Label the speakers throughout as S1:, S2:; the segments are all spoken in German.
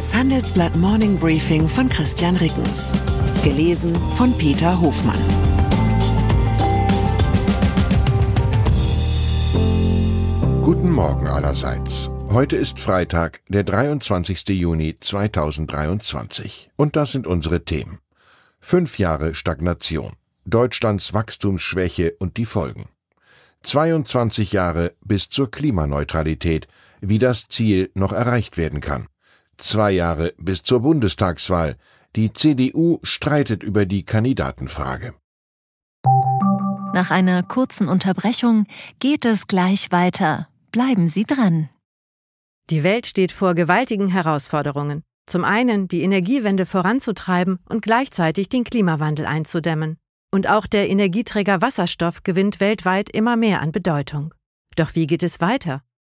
S1: Das Handelsblatt Morning Briefing von Christian Rickens. Gelesen von Peter Hofmann.
S2: Guten Morgen allerseits. Heute ist Freitag, der 23. Juni 2023. Und das sind unsere Themen. Fünf Jahre Stagnation. Deutschlands Wachstumsschwäche und die Folgen. 22 Jahre bis zur Klimaneutralität, wie das Ziel noch erreicht werden kann. Zwei Jahre bis zur Bundestagswahl. Die CDU streitet über die Kandidatenfrage.
S3: Nach einer kurzen Unterbrechung geht es gleich weiter. Bleiben Sie dran.
S4: Die Welt steht vor gewaltigen Herausforderungen. Zum einen die Energiewende voranzutreiben und gleichzeitig den Klimawandel einzudämmen. Und auch der Energieträger Wasserstoff gewinnt weltweit immer mehr an Bedeutung. Doch wie geht es weiter?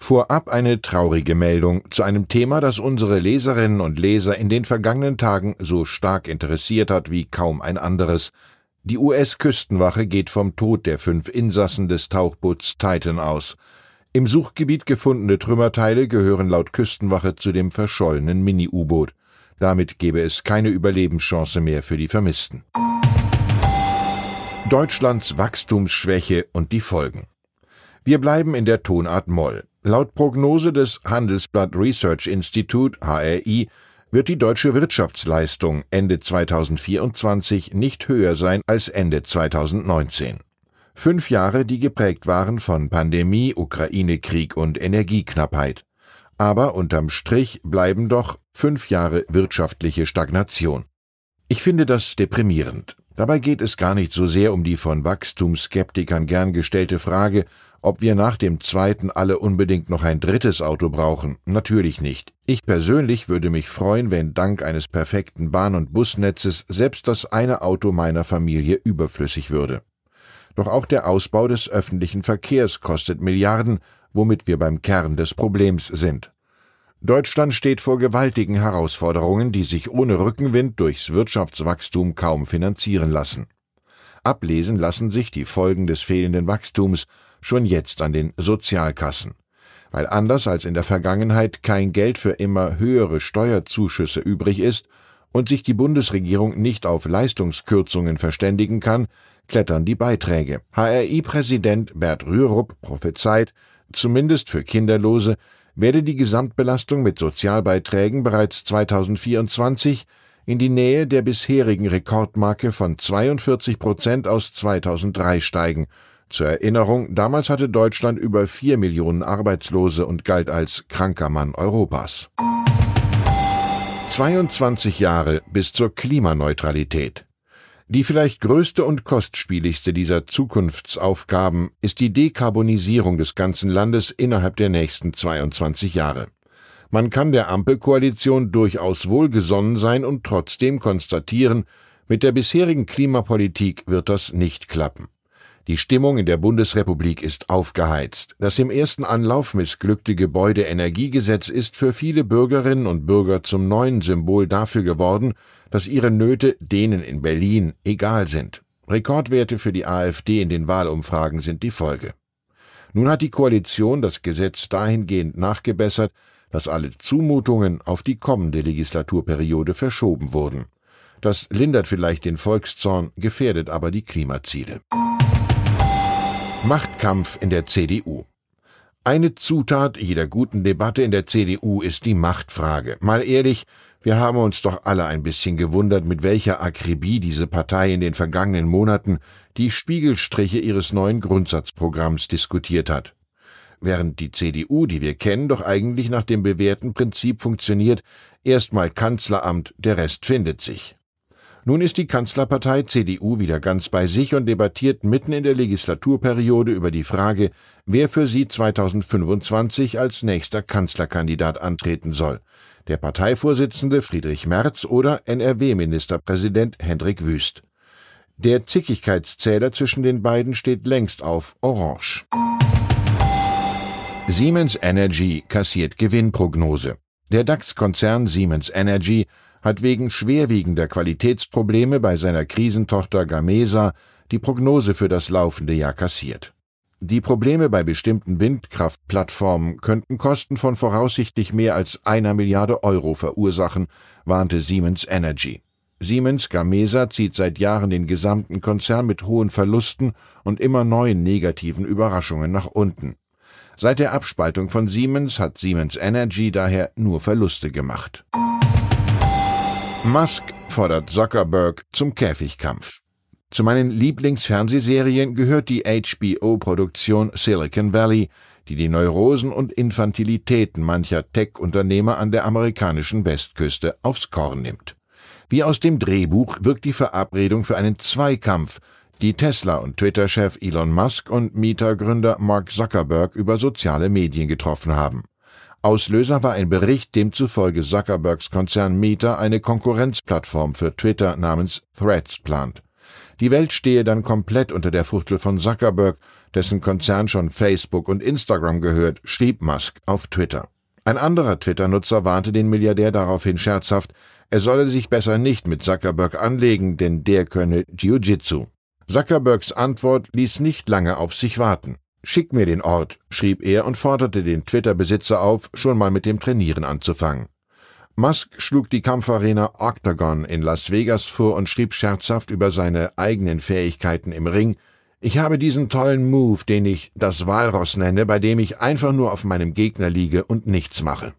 S2: Vorab eine traurige Meldung zu einem Thema, das unsere Leserinnen und Leser in den vergangenen Tagen so stark interessiert hat wie kaum ein anderes. Die US-Küstenwache geht vom Tod der fünf Insassen des Tauchboots Titan aus. Im Suchgebiet gefundene Trümmerteile gehören laut Küstenwache zu dem verschollenen Mini-U-Boot. Damit gäbe es keine Überlebenschance mehr für die Vermissten. Deutschlands Wachstumsschwäche und die Folgen. Wir bleiben in der Tonart Moll. Laut Prognose des Handelsblatt Research Institute HRI wird die deutsche Wirtschaftsleistung Ende 2024 nicht höher sein als Ende 2019. Fünf Jahre, die geprägt waren von Pandemie, Ukraine-Krieg und Energieknappheit. Aber unterm Strich bleiben doch fünf Jahre wirtschaftliche Stagnation. Ich finde das deprimierend. Dabei geht es gar nicht so sehr um die von Wachstumsskeptikern gern gestellte Frage, ob wir nach dem zweiten alle unbedingt noch ein drittes Auto brauchen, natürlich nicht. Ich persönlich würde mich freuen, wenn dank eines perfekten Bahn- und Busnetzes selbst das eine Auto meiner Familie überflüssig würde. Doch auch der Ausbau des öffentlichen Verkehrs kostet Milliarden, womit wir beim Kern des Problems sind. Deutschland steht vor gewaltigen Herausforderungen, die sich ohne Rückenwind durchs Wirtschaftswachstum kaum finanzieren lassen. Ablesen lassen sich die Folgen des fehlenden Wachstums schon jetzt an den Sozialkassen. Weil anders als in der Vergangenheit kein Geld für immer höhere Steuerzuschüsse übrig ist und sich die Bundesregierung nicht auf Leistungskürzungen verständigen kann, klettern die Beiträge. HRI-Präsident Bert Rürup prophezeit, zumindest für Kinderlose, werde die Gesamtbelastung mit Sozialbeiträgen bereits 2024 in die Nähe der bisherigen Rekordmarke von 42 Prozent aus 2003 steigen zur Erinnerung, damals hatte Deutschland über vier Millionen Arbeitslose und galt als kranker Mann Europas. 22 Jahre bis zur Klimaneutralität. Die vielleicht größte und kostspieligste dieser Zukunftsaufgaben ist die Dekarbonisierung des ganzen Landes innerhalb der nächsten 22 Jahre. Man kann der Ampelkoalition durchaus wohlgesonnen sein und trotzdem konstatieren, mit der bisherigen Klimapolitik wird das nicht klappen. Die Stimmung in der Bundesrepublik ist aufgeheizt. Das im ersten Anlauf missglückte Gebäudeenergiegesetz ist für viele Bürgerinnen und Bürger zum neuen Symbol dafür geworden, dass ihre Nöte denen in Berlin egal sind. Rekordwerte für die AfD in den Wahlumfragen sind die Folge. Nun hat die Koalition das Gesetz dahingehend nachgebessert, dass alle Zumutungen auf die kommende Legislaturperiode verschoben wurden. Das lindert vielleicht den Volkszorn, gefährdet aber die Klimaziele. Machtkampf in der CDU. Eine Zutat jeder guten Debatte in der CDU ist die Machtfrage. Mal ehrlich, wir haben uns doch alle ein bisschen gewundert, mit welcher Akribie diese Partei in den vergangenen Monaten die Spiegelstriche ihres neuen Grundsatzprogramms diskutiert hat. Während die CDU, die wir kennen, doch eigentlich nach dem bewährten Prinzip funktioniert, erstmal Kanzleramt, der Rest findet sich. Nun ist die Kanzlerpartei CDU wieder ganz bei sich und debattiert mitten in der Legislaturperiode über die Frage, wer für sie 2025 als nächster Kanzlerkandidat antreten soll. Der Parteivorsitzende Friedrich Merz oder NRW-Ministerpräsident Hendrik Wüst. Der Zickigkeitszähler zwischen den beiden steht längst auf Orange. Siemens Energy kassiert Gewinnprognose. Der DAX-Konzern Siemens Energy hat wegen schwerwiegender Qualitätsprobleme bei seiner Krisentochter Gamesa die Prognose für das laufende Jahr kassiert. Die Probleme bei bestimmten Windkraftplattformen könnten Kosten von voraussichtlich mehr als einer Milliarde Euro verursachen, warnte Siemens Energy. Siemens Gamesa zieht seit Jahren den gesamten Konzern mit hohen Verlusten und immer neuen negativen Überraschungen nach unten. Seit der Abspaltung von Siemens hat Siemens Energy daher nur Verluste gemacht. Musk fordert Zuckerberg zum Käfigkampf. Zu meinen Lieblingsfernsehserien gehört die HBO-Produktion Silicon Valley, die die Neurosen und Infantilitäten mancher Tech-Unternehmer an der amerikanischen Westküste aufs Korn nimmt. Wie aus dem Drehbuch wirkt die Verabredung für einen Zweikampf, die Tesla und Twitter-Chef Elon Musk und Meta-Gründer Mark Zuckerberg über soziale Medien getroffen haben. Auslöser war ein Bericht, demzufolge Zuckerbergs Konzern Meta eine Konkurrenzplattform für Twitter namens Threads plant. Die Welt stehe dann komplett unter der Fuchtel von Zuckerberg, dessen Konzern schon Facebook und Instagram gehört, schrieb Musk auf Twitter. Ein anderer Twitter-Nutzer warnte den Milliardär daraufhin scherzhaft, er solle sich besser nicht mit Zuckerberg anlegen, denn der könne Jiu-Jitsu. Zuckerbergs Antwort ließ nicht lange auf sich warten. Schick mir den Ort, schrieb er und forderte den Twitter-Besitzer auf, schon mal mit dem Trainieren anzufangen. Musk schlug die Kampfarena Octagon in Las Vegas vor und schrieb scherzhaft über seine eigenen Fähigkeiten im Ring, ich habe diesen tollen Move, den ich das Walross nenne, bei dem ich einfach nur auf meinem Gegner liege und nichts mache.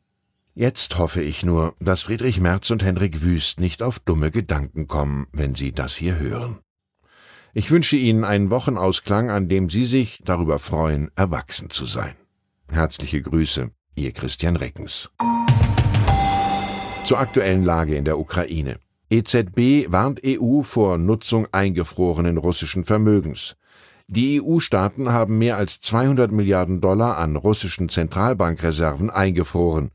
S2: Jetzt hoffe ich nur, dass Friedrich Merz und Henrik Wüst nicht auf dumme Gedanken kommen, wenn sie das hier hören. Ich wünsche Ihnen einen Wochenausklang, an dem Sie sich darüber freuen, erwachsen zu sein. Herzliche Grüße, Ihr Christian Reckens. Zur aktuellen Lage in der Ukraine. EZB warnt EU vor Nutzung eingefrorenen russischen Vermögens. Die EU-Staaten haben mehr als 200 Milliarden Dollar an russischen Zentralbankreserven eingefroren.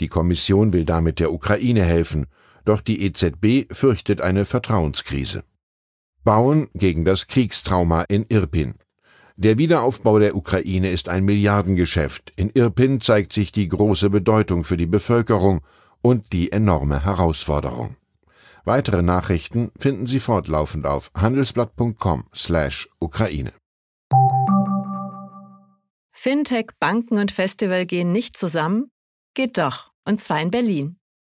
S2: Die Kommission will damit der Ukraine helfen, doch die EZB fürchtet eine Vertrauenskrise. Bauen gegen das Kriegstrauma in Irpin. Der Wiederaufbau der Ukraine ist ein Milliardengeschäft. In Irpin zeigt sich die große Bedeutung für die Bevölkerung und die enorme Herausforderung. Weitere Nachrichten finden Sie fortlaufend auf handelsblatt.com/Ukraine.
S4: Fintech, Banken und Festival gehen nicht zusammen? Geht doch, und zwar in Berlin.